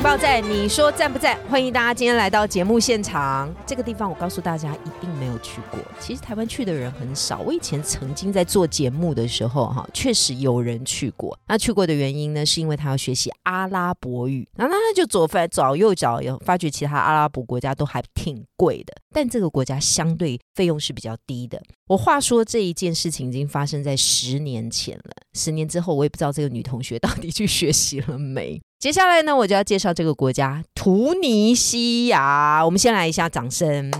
情报站，你说赞不赞？欢迎大家今天来到节目现场。这个地方，我告诉大家一定没有去过。其实台湾去的人很少。我以前曾经在做节目的时候，哈，确实有人去过。那去过的原因呢，是因为他要学习阿拉伯语。然后他就左翻找右找，有发觉其他阿拉伯国家都还挺贵的，但这个国家相对费用是比较低的。我话说这一件事情已经发生在十年前了，十年之后我也不知道这个女同学到底去学习了没。接下来呢，我就要介绍这个国家——图尼西亚。我们先来一下掌声。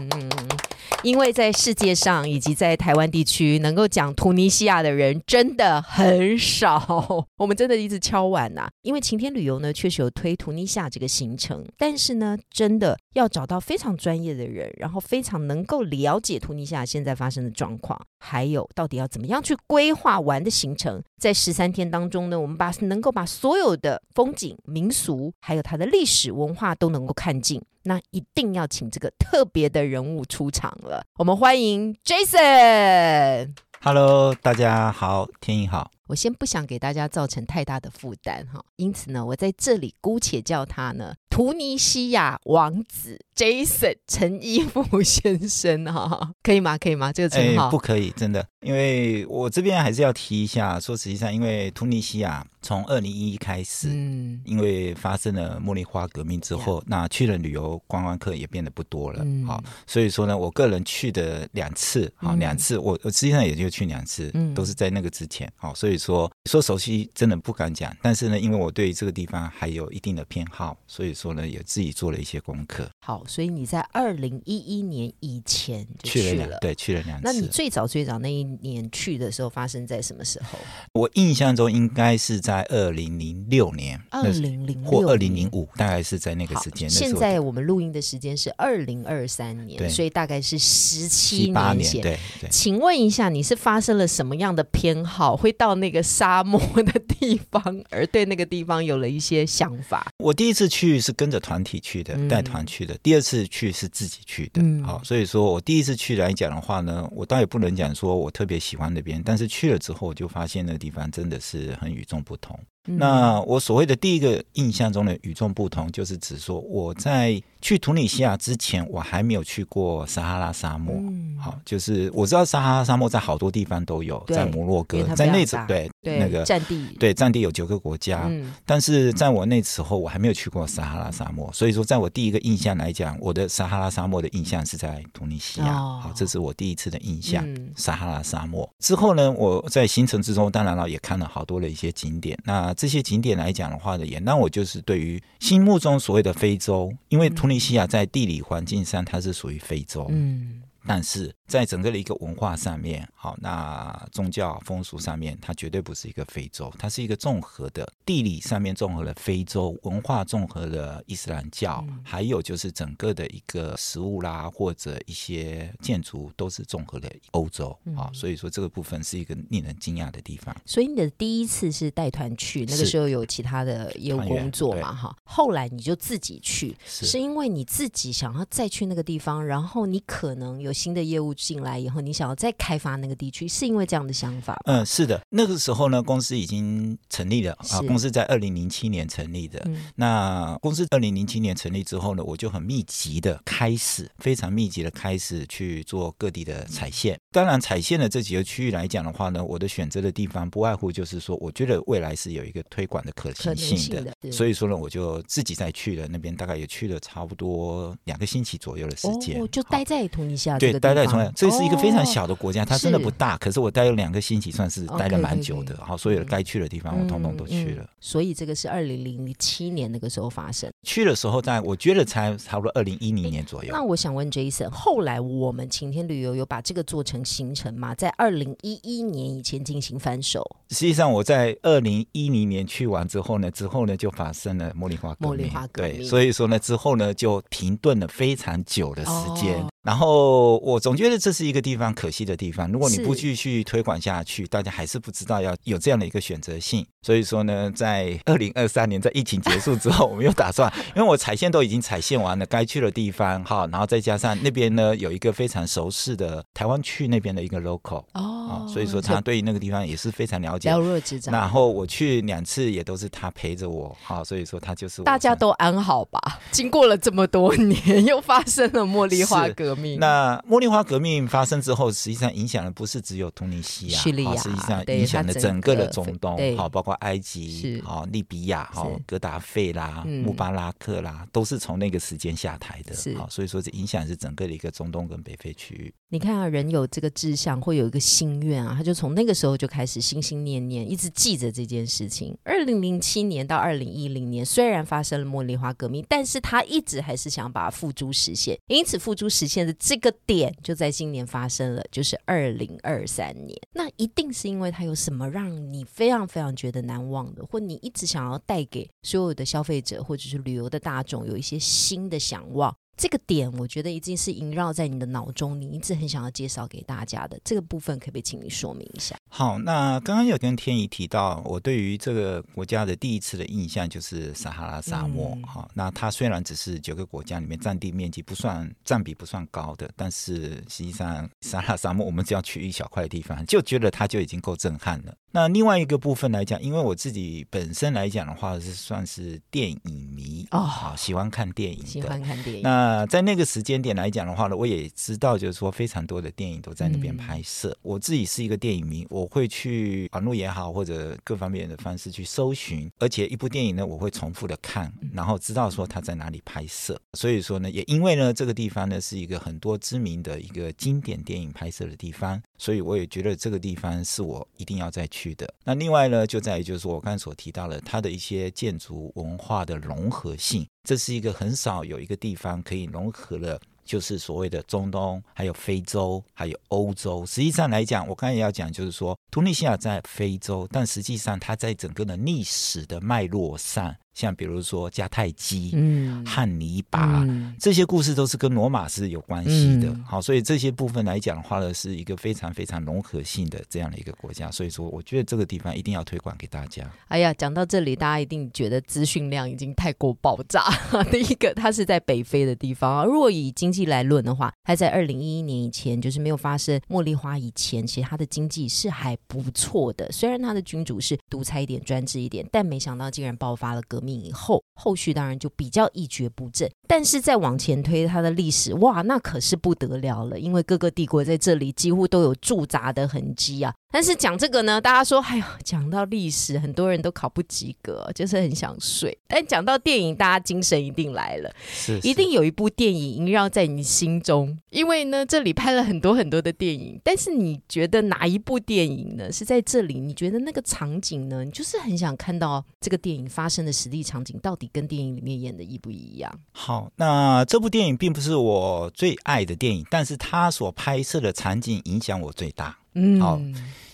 因为在世界上以及在台湾地区，能够讲突尼西亚的人真的很少。我们真的一直敲碗呐。因为晴天旅游呢，确实有推突尼西亚这个行程，但是呢，真的要找到非常专业的人，然后非常能够了解突尼西亚现在发生的状况，还有到底要怎么样去规划玩的行程。在十三天当中呢，我们把能够把所有的风景、民俗，还有它的历史文化都能够看尽。那一定要请这个特别的人物出场了。我们欢迎 Jason。Hello，大家好，天意好。我先不想给大家造成太大的负担哈，因此呢，我在这里姑且叫他呢，图尼西亚王子 Jason 陈一夫先生哈，可以吗？可以吗？这个称号不可以，真的，因为我这边还是要提一下，说实际上，因为图尼西亚从二零一一开始，嗯，因为发生了茉莉花革命之后，那去了旅游观光客也变得不多了，好，所以说呢，我个人去的两次，好，两次，我我实际上也就去两次，嗯，都是在那个之前，好，所以。说说熟悉真的不敢讲，但是呢，因为我对这个地方还有一定的偏好，所以说呢，也自己做了一些功课。好，所以你在二零一一年以前就去了，对，去了两次。那你最早最早那一年去的时候，发生在什么时候？我印象中应该是在二零零六年，二零零或二零零五，大概是在那个时间。现在我们录音的时间是二零二三年，所以大概是十七年前。对，请问一下，你是发生了什么样的偏好，会到那个沙漠的地方，而对那个地方有了一些想法？我第一次去是跟着团体去的，带团去的。第二次去是自己去的，好，所以说我第一次去来讲的话呢，我倒也不能讲说我特别喜欢那边，但是去了之后，我就发现那个地方真的是很与众不同。那我所谓的第一个印象中的与众不同，就是指说我在去图尼西亚之前，我还没有去过撒哈拉沙漠。嗯。好，就是我知道撒哈拉沙漠在好多地方都有，在摩洛哥，在那种对那个占地，对占地有九个国家。但是在我那时候，我还没有去过撒哈拉沙漠，所以说在我第一个印象来讲，我的撒哈拉沙漠的印象是在突尼西亚。好，这是我第一次的印象，撒哈拉沙漠。之后呢，我在行程之中，当然了，也看了好多的一些景点。那这些景点来讲的话呢，也让我就是对于心目中所谓的非洲，因为突尼西亚在地理环境上它是属于非洲，嗯，但是。在整个的一个文化上面，好，那宗教风俗上面，它绝对不是一个非洲，它是一个综合的地理上面综合了非洲文化，综合了伊斯兰教，还有就是整个的一个食物啦，或者一些建筑都是综合了欧洲啊，所以说这个部分是一个令人惊讶的地方。所以你的第一次是带团去，那个时候有其他的业务工作嘛，哈，后来你就自己去，是因为你自己想要再去那个地方，然后你可能有新的业务。进来以后，你想要再开发那个地区，是因为这样的想法？嗯，是的。那个时候呢，公司已经成立了啊。公司在二零零七年成立的。那公司二零零七年成立之后呢，我就很密集的开始，非常密集的开始去做各地的踩线。当然，踩线的这几个区域来讲的话呢，我的选择的地方不外乎就是说，我觉得未来是有一个推广的可行性的。所以说呢，我就自己再去了那边，大概也去了差不多两个星期左右的时间，就待在突尼西亚对，待在重亚，这是一个非常小的国家，它真的不大。可是我待了两个星期，算是待了蛮久的。好，所有该去的地方我通通都去了。所以这个是二零零七年那个时候发生。去的时候，在我觉得才差不多二零一零年左右。那我想问 Jason，后来我们晴天旅游有把这个做成行程吗？在二零一一年以前进行翻手？实际上我在二零一零年去完之后呢，之后呢就发生了茉莉花革命。对，所以说呢之后呢就停顿了非常久的时间。然后我总觉得这是一个地方可惜的地方。如果你不继续推广下去，大家还是不知道要有这样的一个选择性。所以说呢，在二零二三年在疫情结束之后，我们又打算，因为我踩线都已经踩线完了，该去的地方哈，然后再加上那边呢有一个非常熟悉的台湾区那边的一个 local 哦，所以说他对于那个地方也是非常了解，了若指掌。然后我去两次也都是他陪着我，哈，所以说他就是大家都安好吧？经过了这么多年，又发生了茉莉花革命。那茉莉花革命发生之后，实际上影响的不是只有突尼西亚，叙利亚，实际上影响了整个的中东，好，包括。埃及、好利比亚、好格达费啦、穆巴拉克啦，都是从那个时间下台的。好，所以说这影响是整个的一个中东跟北非区域。你看啊，人有这个志向，会有一个心愿啊，他就从那个时候就开始心心念念，一直记着这件事情。二零零七年到二零一零年，虽然发生了茉莉花革命，但是他一直还是想把付诸实现。因此，付诸实现这个点就在今年发生了，就是二零二三年。那一定是因为它有什么让你非常非常觉得难忘的，或你一直想要带给所有的消费者或者是旅游的大众有一些新的想望。这个点，我觉得已经是萦绕在你的脑中，你一直很想要介绍给大家的这个部分，可不可以请你说明一下？好，那刚刚有跟天怡提到，我对于这个国家的第一次的印象就是撒哈拉沙漠。哈，那它虽然只是九个国家里面占地面积不算占比不算高的，但是实际上撒哈拉沙漠我们只要去一小块地方，就觉得它就已经够震撼了。那另外一个部分来讲，因为我自己本身来讲的话，是算是电影迷哦，好喜欢看电影，喜欢看电影。那在那个时间点来讲的话呢，我也知道，就是说非常多的电影都在那边拍摄。我自己是一个电影迷，我会去网络也好，或者各方面的方式去搜寻，而且一部电影呢，我会重复的看，然后知道说它在哪里拍摄。所以说呢，也因为呢，这个地方呢是一个很多知名的一个经典电影拍摄的地方，所以我也觉得这个地方是我一定要再去。的那另外呢，就在于就是我刚才所提到的，它的一些建筑文化的融合性，这是一个很少有一个地方可以融合了，就是所谓的中东、还有非洲、还有欧洲。实际上来讲，我刚才也要讲，就是说，突尼西亚在非洲，但实际上它在整个的历史的脉络上。像比如说迦太基、嗯、汉尼拔这些故事都是跟罗马是有关系的。好，所以这些部分来讲的话呢，是一个非常非常融合性的这样的一个国家。所以说，我觉得这个地方一定要推广给大家。哎呀，讲到这里，大家一定觉得资讯量已经太过爆炸。第一个，它是在北非的地方。如果以经济来论的话，它在二零一一年以前，就是没有发生茉莉花以前，其实它的经济是还不错的。虽然他的君主是独裁一点、专制一点，但没想到竟然爆发了革命。以后后续当然就比较一蹶不振，但是再往前推他的历史，哇，那可是不得了了，因为各个帝国在这里几乎都有驻扎的痕迹啊。但是讲这个呢，大家说，哎呀，讲到历史，很多人都考不及格，就是很想睡。但讲到电影，大家精神一定来了，是，一定有一部电影萦绕在你心中。因为呢，这里拍了很多很多的电影，但是你觉得哪一部电影呢？是在这里？你觉得那个场景呢？你就是很想看到这个电影发生的实际场景，到底跟电影里面演的一不一样？好，那这部电影并不是我最爱的电影，但是它所拍摄的场景影响我最大。嗯，好，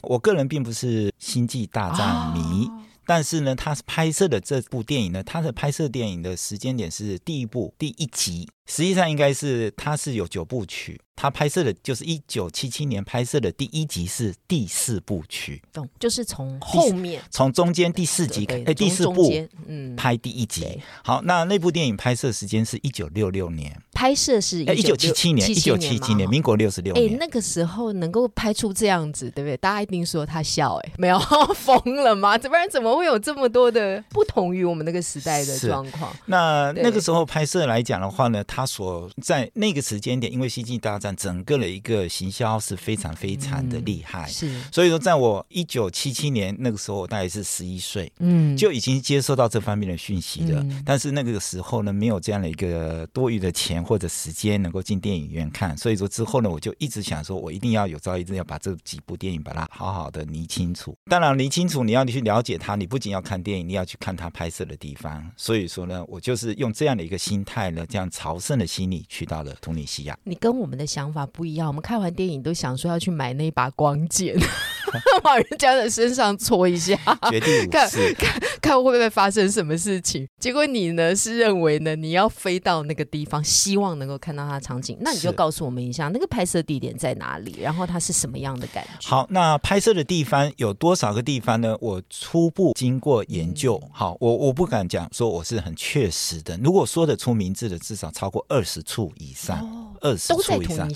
我个人并不是星际大战迷，但是呢，他拍摄的这部电影呢，他的拍摄电影的时间点是第一部第一集，实际上应该是他是有九部曲。他拍摄的就是一九七七年拍摄的第一集是第四部曲，懂？就是从后面从中间第四集哎第四部嗯拍第一集。好，那那部电影拍摄时间是一九六六年，拍摄是一九七七年，一九七七年，民国六十六年。哎，那个时候能够拍出这样子，对不对？大家一定说他笑，哎，没有疯了吗？不然怎么会有这么多的不同于我们那个时代的状况？那那个时候拍摄来讲的话呢，他所在那个时间点，因为星际大战。整个的一个行销是非常非常的厉害，是，所以说在我一九七七年那个时候，我大概是十一岁，嗯，就已经接收到这方面的讯息了。但是那个时候呢，没有这样的一个多余的钱或者时间能够进电影院看。所以说之后呢，我就一直想说，我一定要有朝一日要把这几部电影把它好好的理清楚。当然，理清楚你要去了解它，你不仅要看电影，你要去看它拍摄的地方。所以说呢，我就是用这样的一个心态呢，这样朝圣的心理去到了突尼西亚。你跟我们的想法不一样，我们看完电影都想说要去买那把光剑。往人家的身上搓一下，决定看看看会不会发生什么事情。结果你呢是认为呢，你要飞到那个地方，希望能够看到它的场景。那你就告诉我们一下，那个拍摄地点在哪里，然后它是什么样的感觉？好，那拍摄的地方有多少个地方呢？我初步经过研究，好，我我不敢讲说我是很确实的。如果说得出名字的，至少超过二十处以上。二十处以上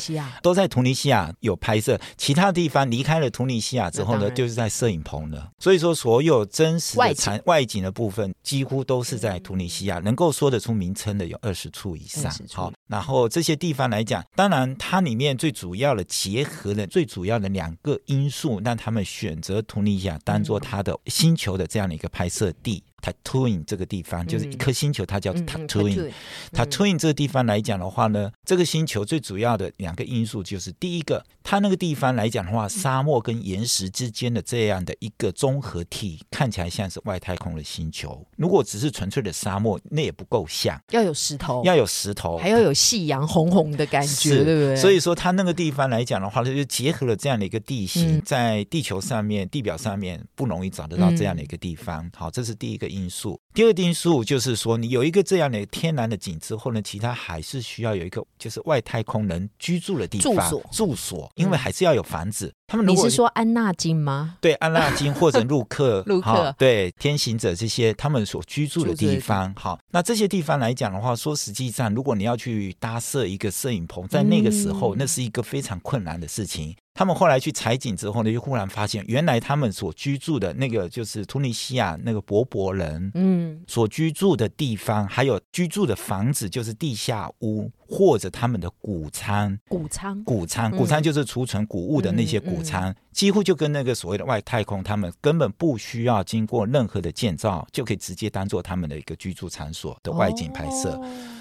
都在突尼西亚有拍摄，其他地方离开了突尼西亚之后呢，就是在摄影棚了。所以说，所有真实的产外景的部分，几乎都是在突尼西亚。能够说得出名称的有二十处以上。好，然后这些地方来讲，当然它里面最主要的结合的最主要的两个因素，让他们选择图尼亚当做它的星球的这样的一个拍摄地。Tatooine 这个地方就是一颗星球，它叫 Tatooine。Tatooine 这个地方来讲的话呢，这个星球最主要的两个因素就是，第一个，它那个地方来讲的话，沙漠跟岩石之间的这样的一个综合体，看起来像是外太空的星球。如果只是纯粹的沙漠，那也不够像，要有石头，要有石头，还要有夕阳红红的感觉，对不对？所以说，它那个地方来讲的话，它就结合了这样的一个地形，在地球上面、地表上面不容易找得到这样的一个地方。好，这是第一个。因素，第二个因素就是说，你有一个这样的天然的景之后呢，其他还是需要有一个就是外太空人居住的地方住所，住所，因为还是要有房子。他们你是说安纳金吗？对，安纳金或者陆克，陆克对天行者这些他们所居住的地方。好，那这些地方来讲的话，说实际上，如果你要去搭设一个摄影棚，在那个时候，那是一个非常困难的事情。他们后来去采景之后呢，就忽然发现，原来他们所居住的那个就是突尼西亚那个伯伯人，嗯，所居住的地方，还有居住的房子，就是地下屋或者他们的谷仓，谷仓，谷仓，谷仓就是储存谷物的那些谷仓，几乎就跟那个所谓的外太空，他们根本不需要经过任何的建造，就可以直接当做他们的一个居住场所的外景拍摄。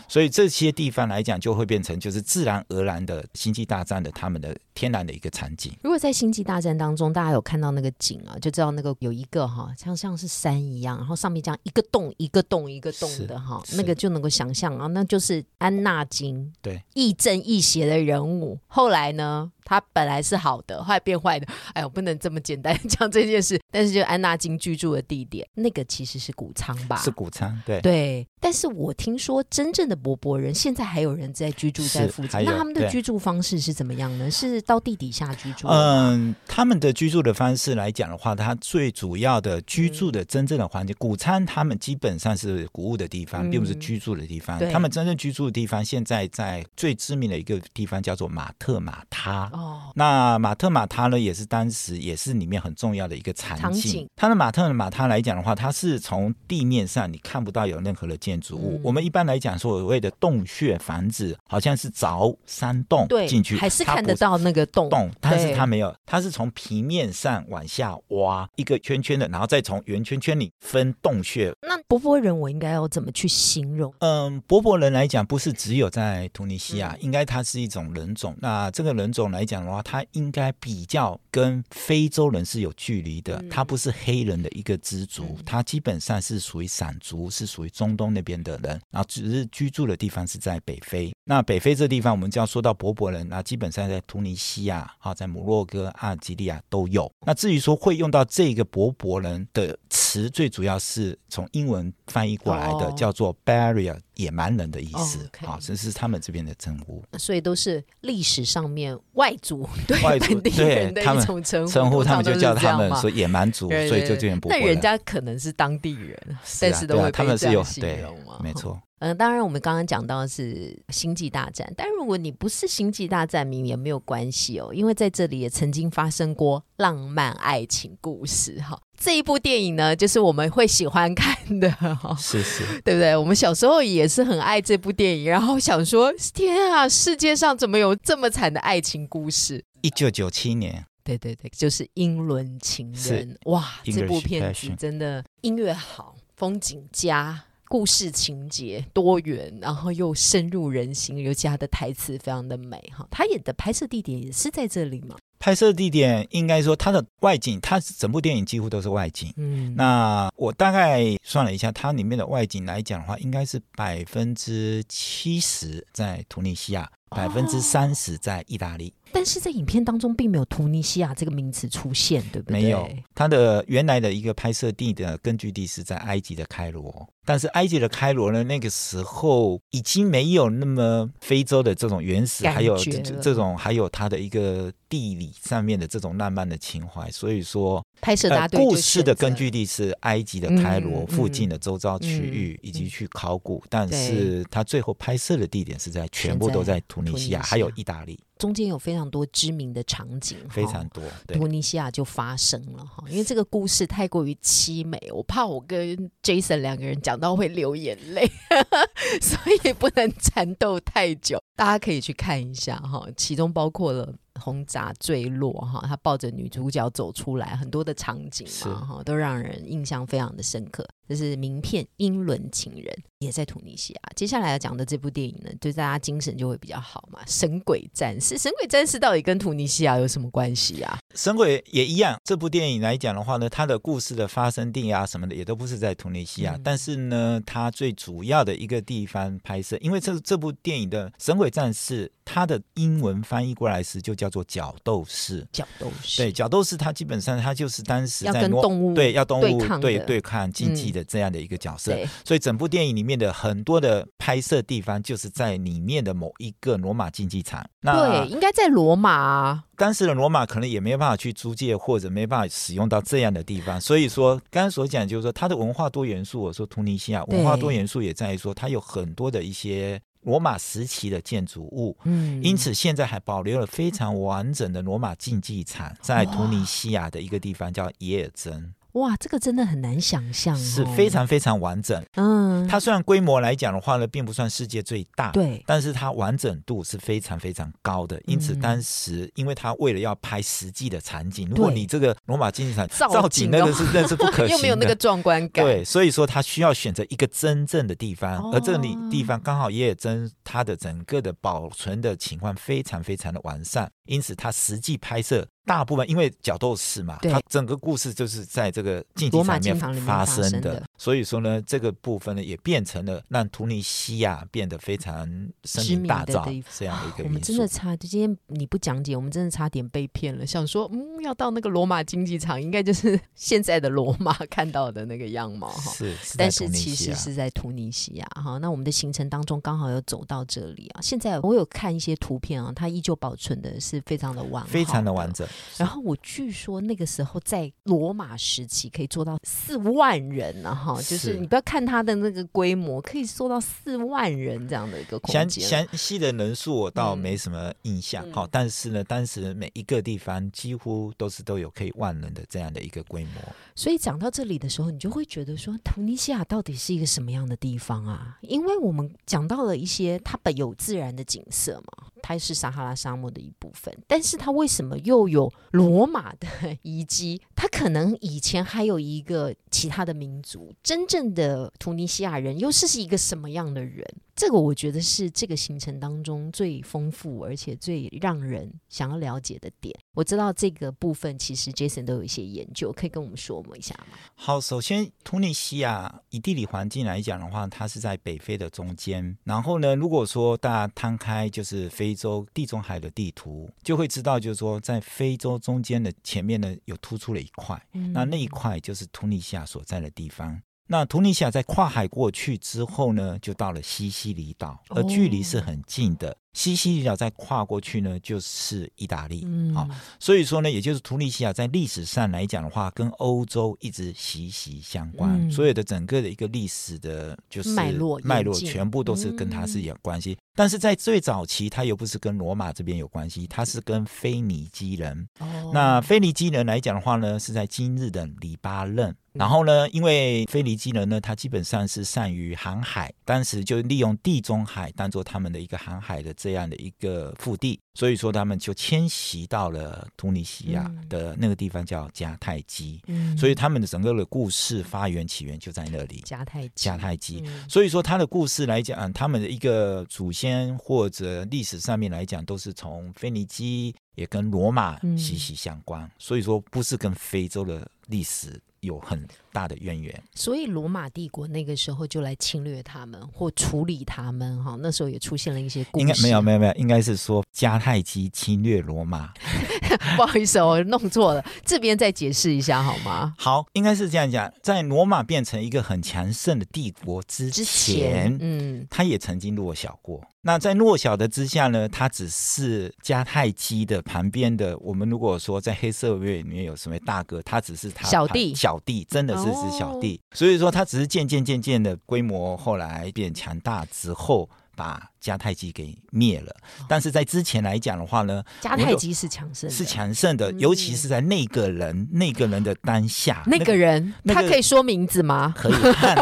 所以这些地方来讲，就会变成就是自然而然的星际大战的他们的天然的一个场景。如果在星际大战当中，大家有看到那个景啊，就知道那个有一个哈，像像是山一样，然后上面这样一个洞一个洞一个洞的哈，那个就能够想象啊，那就是安纳金，对，亦正亦邪的人物。后来呢？他本来是好的，后来变坏的。哎呦，不能这么简单讲这件事。但是，就安纳金居住的地点，那个其实是谷仓吧？是谷仓，对对。但是我听说，真正的博博人现在还有人在居住在附近。那他们的居住方式是怎么样呢？是到地底下居住？嗯，他们的居住的方式来讲的话，它最主要的居住的真正的环境，谷仓他们基本上是谷物的地方，并不是居住的地方。他们真正居住的地方，现在在最知名的一个地方叫做马特马他。哦，那马特马塔呢，也是当时也是里面很重要的一个场景。它的马特马塔来讲的话，它是从地面上你看不到有任何的建筑物。我们一般来讲所谓的洞穴房子，好像是凿山洞进去，还是看得到那个洞洞，但是它没有，它是从平面上往下挖一个圈圈的，然后再从圆圈圈里分洞穴。那博博人我应该要怎么去形容？嗯，博博人来讲，不是只有在突尼西亚，应该它是一种人种。那这个人种来讲的话，它应该比较跟非洲人是有距离的，它不是黑人的一个支族，它基本上是属于散族，是属于中东那边的人，然后只是居住的地方是在北非。那北非这地方，我们就要说到柏柏人，那基本上在突尼西亚、啊，在摩洛哥、阿尔及利亚都有。那至于说会用到这个柏柏人的词，最主要是从英文翻译过来的，叫做 barrier。野蛮人的意思，哦，这是他们这边的称呼，所以都是历史上面外族 对本地人的一种称呼，称呼他们就叫他们说野蛮族，所以就这边，那人家可能是当地人，但是都会他们是有对，没错。嗯，当然我们刚刚讲到的是星际大战，但如果你不是星际大战迷也没有关系哦，因为在这里也曾经发生过浪漫爱情故事哈。这一部电影呢，就是我们会喜欢看的，是是，对不对？我们小时候也是很爱这部电影，然后想说：天啊，世界上怎么有这么惨的爱情故事？一九九七年，对对对，就是《英伦情人》哇，这部片子真的音乐好，风景佳。故事情节多元，然后又深入人心，尤其他的台词非常的美哈。他演的拍摄地点也是在这里吗？拍摄地点应该说它的外景，它整部电影几乎都是外景。嗯，那我大概算了一下，它里面的外景来讲的话，应该是百分之七十在突尼西亚，百分之三十在意大利。但是在影片当中并没有突尼西亚这个名词出现，对不对？没有，它的原来的一个拍摄地的根据地是在埃及的开罗。但是埃及的开罗呢，那个时候已经没有那么非洲的这种原始，还有这种还有它的一个地理上面的这种浪漫的情怀。所以说，拍摄故事的根据地是埃及的开罗附近的周遭区域，以及去考古。但是他最后拍摄的地点是在全部都在突尼西亚，还有意大利。中间有非常多知名的场景，非常多。突尼西亚就发生了哈，因为这个故事太过于凄美，我怕我跟 Jason 两个人讲到会流眼泪，所以不能缠斗太久。大家可以去看一下哈，其中包括了。轰炸坠落哈，他抱着女主角走出来，很多的场景嘛哈，都让人印象非常的深刻。这是名片《英伦情人》，也在突尼西亚。接下来要讲的这部电影呢，对大家精神就会比较好嘛。《神鬼战士》，《神鬼战士》到底跟突尼西亚有什么关系啊？神鬼也一样。这部电影来讲的话呢，它的故事的发生地啊什么的，也都不是在突尼西亚。但是呢，它最主要的一个地方拍摄，因为这这部电影的《神鬼战士》，它的英文翻译过来时就叫做角斗士。角斗士，对，角斗士，它基本上它就是当时在跟动物对要动物对对抗竞技的。这样的一个角色，所以整部电影里面的很多的拍摄地方就是在里面的某一个罗马竞技场。那对，应该在罗马。当时的罗马可能也没办法去租借或者没办法使用到这样的地方，所以说刚刚所讲就是说它的文化多元素。我说突尼西亚文化多元素也在于说它有很多的一些罗马时期的建筑物，嗯，因此现在还保留了非常完整的罗马竞技场，在突尼西亚的一个地方叫耶尔珍。哇，这个真的很难想象，是非常非常完整。嗯，它虽然规模来讲的话呢，并不算世界最大，对，但是它完整度是非常非常高的。因此，当时因为它为了要拍实际的场景，如果你这个罗马竞技场造景那个是那是不 可行，又没有那个壮观感，对，所以说它需要选择一个真正的地方，而这里地方刚好也真它的整个的保存的情况非常非常的完善，因此它实际拍摄。大部分因为角斗士嘛，它整个故事就是在这个竞技场里面发生的，所以说呢，这个部分呢也变成了让突尼西亚变得非常声名大噪这样的一个。我们真的差，今天你不讲解，我们真的差点被骗了。想说，嗯，要到那个罗马竞技场，应该就是现在的罗马看到的那个样貌哈。是，但是其实是在突尼西亚哈。那我们的行程当中刚好有走到这里啊。现在我有看一些图片啊，它依旧保存的是非常的完，非常的完整。然后我据说那个时候在罗马时期可以做到四万人呢，哈，就是你不要看它的那个规模，可以做到四万人这样的一个空间。详细的人数我倒没什么印象，好，但是呢，当时每一个地方几乎都是都有可以万人的这样的一个规模。所以讲到这里的时候，你就会觉得说，突尼西亚到底是一个什么样的地方啊？因为我们讲到了一些它本有自然的景色嘛，它是撒哈拉沙漠的一部分，但是它为什么又有罗马的 遗迹？它可能以前还有一个其他的民族，真正的突尼西亚人又是是一个什么样的人？这个我觉得是这个行程当中最丰富而且最让人想要了解的点。我知道这个部分其实 Jason 都有一些研究，可以跟我们说一下吗？好，首先突尼西亚以地理环境来讲的话，它是在北非的中间。然后呢，如果说大家摊开就是非洲地中海的地图，就会知道，就是说在非洲中间的前面呢，有突出了一块，那那一块就是突尼西亚所在的地方。那突尼西亚在跨海过去之后呢，就到了西西里岛，而距离是很近的。西西里岛再跨过去呢，就是意大利。好，所以说呢，也就是图尼西亚在历史上来讲的话，跟欧洲一直息息相关。所有的整个的一个历史的，就是脉络，脉络全部都是跟它是有关系。但是在最早期，它又不是跟罗马这边有关系，它是跟腓尼基人。哦那腓尼基人来讲的话呢，是在今日的黎巴嫩。然后呢，因为腓尼基人呢，他基本上是善于航海，当时就利用地中海当做他们的一个航海的这样的一个腹地，所以说他们就迁徙到了突尼西亚的那个地方叫迦太基。嗯，所以他们的整个的故事发源起源就在那里。迦太迦太基，所以说他的故事来讲，他们的一个祖先或者历史上面来讲，都是从腓尼基，也跟罗马息息相关。所以说不是跟非洲的历史。有很大的渊源，所以罗马帝国那个时候就来侵略他们或处理他们哈。那时候也出现了一些故事，应该没有没有没有，应该是说迦太基侵略罗马。不好意思，我弄错了，这边再解释一下好吗？好，应该是这样讲，在罗马变成一个很强盛的帝国之前，嗯，他也曾经弱小过。那在弱小的之下呢，它只是迦太基的旁边的。我们如果说在黑社会里面有什么大哥，他只是他小弟，小弟真的是是小弟。所以说，他只是渐渐渐渐的规模后来变强大之后。把迦太基给灭了，但是在之前来讲的话呢，迦太基是强盛，是强盛的，尤其是在那个人那个人的当下，那个人他可以说名字吗？可以，汉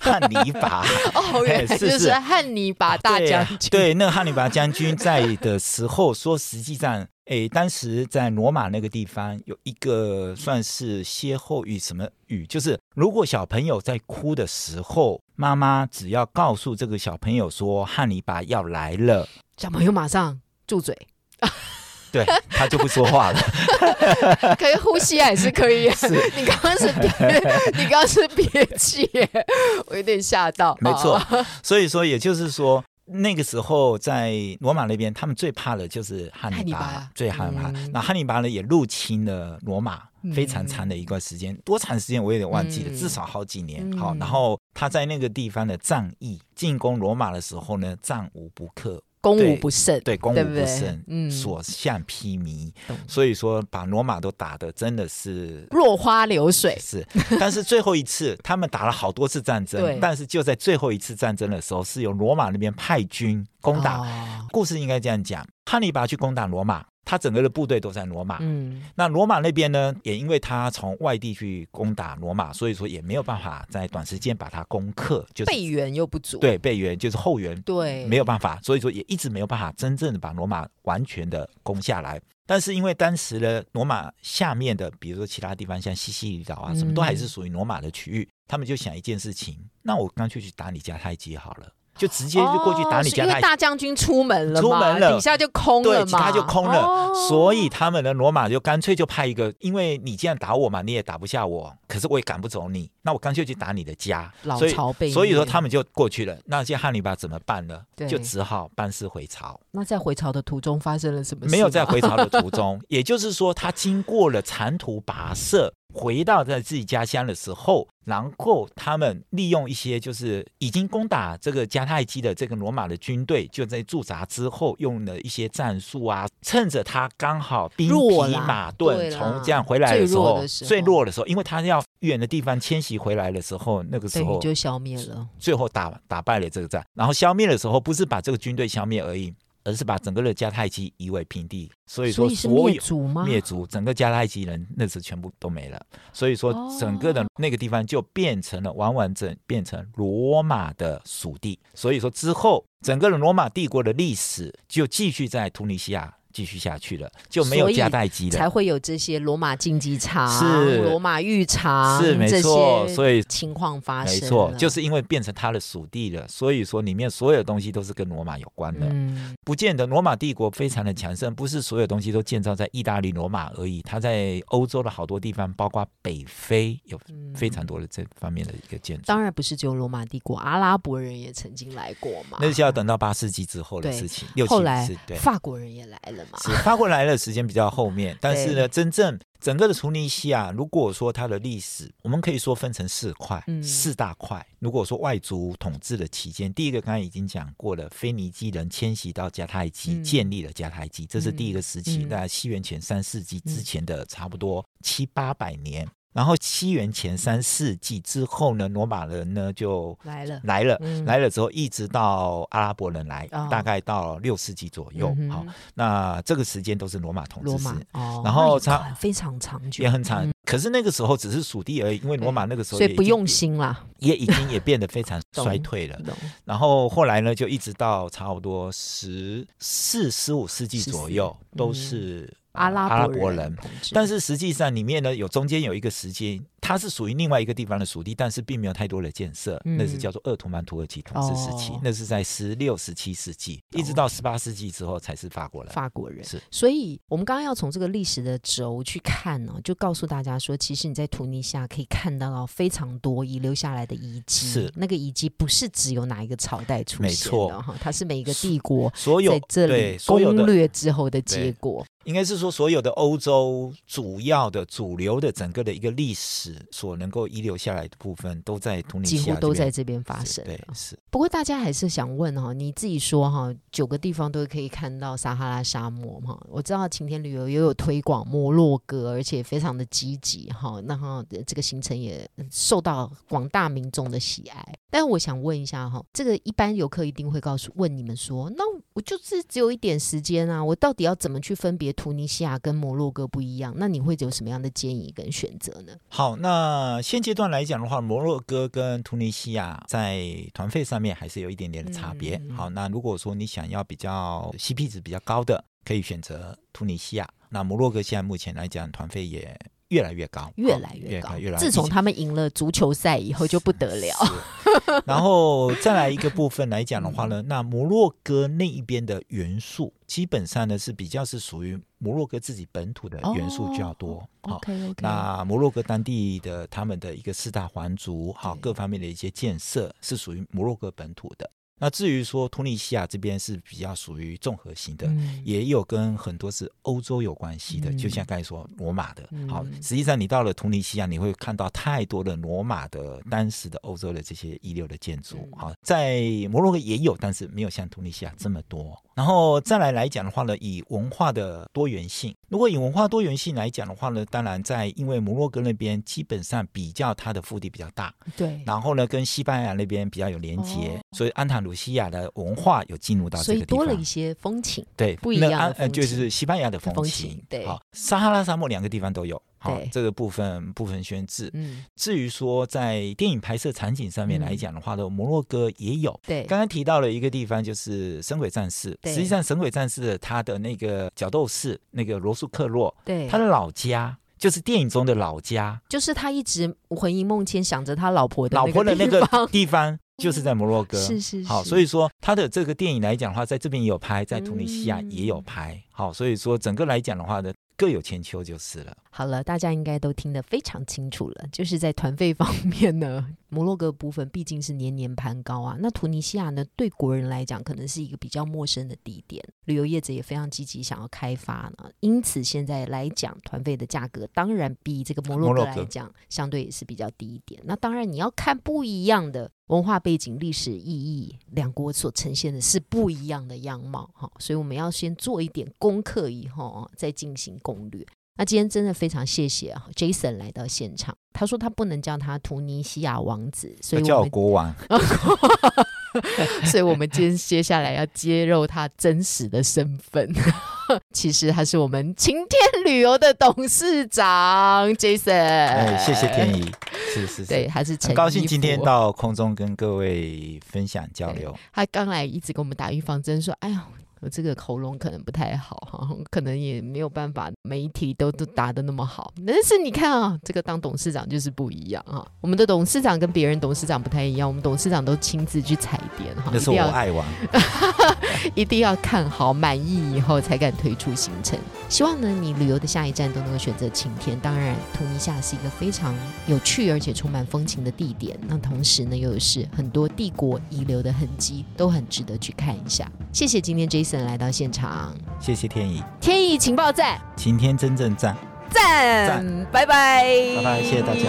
汉尼拔 哦，就是汉尼拔大将军。对，那个汉尼拔将军在的时候，说实际上。哎，当时在罗马那个地方有一个算是歇后语，什么语？就是如果小朋友在哭的时候，妈妈只要告诉这个小朋友说汉尼拔要来了，小朋友马上住嘴，对他就不说话了。可以呼吸还是可以？是你刚刚是憋，你刚刚是憋气，我有点吓到。没错，所以说也就是说。那个时候在罗马那边，他们最怕的就是汉尼拔，最害怕。那汉尼拔呢也入侵了罗马，非常长的一段时间，多长时间我有点忘记了，至少好几年。好，然后他在那个地方的战役进攻罗马的时候呢，战无不克。攻无不胜，对，攻无不胜，嗯，所向披靡，所以说把罗马都打的真的是落花流水。是，但是最后一次他们打了好多次战争，但是就在最后一次战争的时候，是由罗马那边派军攻打。故事应该这样讲：汉尼拔去攻打罗马。他整个的部队都在罗马，嗯，那罗马那边呢，也因为他从外地去攻打罗马，所以说也没有办法在短时间把它攻克，就是备援又不足，对，备援就是后援，对，没有办法，所以说也一直没有办法真正的把罗马完全的攻下来。但是因为当时的罗马下面的，比如说其他地方，像西西里岛啊，什么都还是属于罗马的区域，他们就想一件事情，那我干脆去打你迦太基好了。就直接就过去打你家，因为大将军出门了，出门了，底下就空了嘛，他就空了，所以他们的罗马就干脆就派一个，因为你既然打我嘛，你也打不下我，可是我也赶不走你，那我干脆去打你的家，老巢被所以说他们就过去了。那些汉尼拔怎么办呢？就只好班师回朝。那在回朝的途中发生了什么？没有在回朝的途中，也就是说他经过了长途跋涉。回到在自己家乡的时候，然后他们利用一些就是已经攻打这个迦太基的这个罗马的军队，就在驻扎之后用了一些战术啊，趁着他刚好兵疲马顿从这样回来的时候，最弱的时候，因为他要远的地方迁徙回来的时候，那个时候就消灭了，最后打打败了这个战，然后消灭的时候不是把这个军队消灭而已。而是把整个的迦太基夷为平地，所以说所有灭族吗？灭族，整个迦太基人那时全部都没了，所以说整个的那个地方就变成了完完整变成罗马的属地，所以说之后整个的罗马帝国的历史就继续在突尼西亚。继续下去了，就没有加代机了，才会有这些罗马竞技场、是罗马浴场，是没错。所以情况发生，没错，就是因为变成他的属地了，所以说里面所有东西都是跟罗马有关的。嗯，不见得罗马帝国非常的强盛，不是所有东西都建造在意大利罗马而已，它在欧洲的好多地方，包括北非，有非常多的这方面的一个建筑。当然不是只有罗马帝国，阿拉伯人也曾经来过嘛。那是要等到八世纪之后的事情，后来法国人也来了。是发过来的时间比较后面，但是呢，真正整个的突尼西亚，如果说它的历史，我们可以说分成四块，四大块。如果说外族统治的期间，第一个刚才已经讲过了，腓尼基人迁徙到迦太基，建立了迦太基，这是第一个时期，在西元前三世纪之前的差不多七八百年。然后西元前三世纪之后呢，罗马人呢就来了，来了，来了之后一直到阿拉伯人来，大概到六世纪左右。好，那这个时间都是罗马统治时，然后长非常长久，也很长。可是那个时候只是属地而已，因为罗马那个时候所以不用心啦，也已经也变得非常 衰退了。然后后来呢，就一直到差不多十四、十五世纪左右，都是。阿拉伯人，但是实际上里面呢，有中间有一个时间。它是属于另外一个地方的属地，但是并没有太多的建设。那是叫做鄂图曼土耳其统治时期，那是在十六、十七世纪，一直到十八世纪之后才是法国人。法国人是，所以我们刚刚要从这个历史的轴去看呢，就告诉大家说，其实你在图尼西亚可以看到非常多遗留下来的遗迹。是，那个遗迹不是只有哪一个朝代出现的哈，它是每一个帝国所有在这里攻略之后的结果。应该是说，所有的欧洲主要的主流的整个的一个历史。所能够遗留下来的部分，都在突尼西亚，几乎都在这边发生。对，是。不过大家还是想问哈，你自己说哈，九个地方都可以看到撒哈拉沙漠哈。我知道晴天旅游也有推广摩洛哥，而且非常的积极哈。那哈，这个行程也受到广大民众的喜爱。但我想问一下哈，这个一般游客一定会告诉问你们说，那我就是只有一点时间啊，我到底要怎么去分别突尼西亚跟摩洛哥不一样？那你会有什么样的建议跟选择呢？好，那现阶段来讲的话，摩洛哥跟突尼西亚在团费上面还是有一点点的差别。好，那如果说你想要比较 CP 值比较高的，可以选择突尼西亚。那摩洛哥现在目前来讲，团费也。越来越高，越来越高，越来。自从他们赢了足球赛以后，就不得了。然后再来一个部分来讲的话呢，那摩洛哥那一边的元素，基本上呢是比较是属于摩洛哥自己本土的元素较多。OK，那摩洛哥当地的他们的一个四大皇族，好各方面的一些建设是属于摩洛哥本土的。那至于说突尼西亚这边是比较属于综合型的，也有跟很多是欧洲有关系的，就像刚才说罗马的。好，实际上你到了突尼西亚，你会看到太多的罗马的当时的欧洲的这些一流的建筑。好，在摩洛哥也有，但是没有像突尼西亚这么多。然后再来来讲的话呢，以文化的多元性，如果以文化多元性来讲的话呢，当然在因为摩洛哥那边基本上比较它的腹地比较大，对，然后呢跟西班牙那边比较有连接，所以安塔鲁西亚的文化有进入到这个地方，所以多了一些风情，对，不一样的就是西班牙的风情，对，好，撒哈拉沙漠两个地方都有。好，这个部分部分宣制。嗯，至于说在电影拍摄场景上面来讲的话呢，摩洛哥也有。对，刚刚提到了一个地方，就是《神鬼战士》。实际上，《神鬼战士》他的那个角斗士，那个罗素克洛，对，他的老家就是电影中的老家，就是他一直魂萦梦牵想着他老婆的老婆的那个地方，就是在摩洛哥。是是。好，所以说他的这个电影来讲的话，在这边也有拍，在突尼西亚也有拍。好，所以说整个来讲的话呢。各有千秋就是了。好了，大家应该都听得非常清楚了。就是在团费方面呢，摩洛哥部分毕竟是年年攀高啊。那突尼西亚呢，对国人来讲可能是一个比较陌生的地点，旅游业者也非常积极想要开发呢。因此现在来讲，团费的价格当然比这个摩洛哥来讲相对也是比较低一点。那当然你要看不一样的文化背景、历史意义，两国所呈现的是不一样的样貌哈。所以我们要先做一点功课，以后再进行。攻略。那今天真的非常谢谢 Jason 来到现场。他说他不能叫他突尼西亚王子，所以叫国王。所以我们今天接下来要揭露他真实的身份。其实他是我们晴天旅游的董事长 Jason。哎，谢谢天怡，是是是，对，还是很高兴今天到空中跟各位分享交流。他刚来一直给我们打预防针，说：“哎呀。”我这个喉咙可能不太好哈，可能也没有办法每一题都都答的那么好。但是你看啊，这个当董事长就是不一样哈。我们的董事长跟别人董事长不太一样，我们董事长都亲自去踩点哈。那是我爱玩，一定要看好满意以后才敢推出行程。希望呢，你旅游的下一站都能够选择晴天。当然，突尼西亚是一个非常有趣而且充满风情的地点。那同时呢，又是很多帝国遗留的痕迹，都很值得去看一下。谢谢今天 Jason 来到现场，谢谢天意，天意情报站，晴天真正赞。赞，拜拜，拜拜，谢谢大家。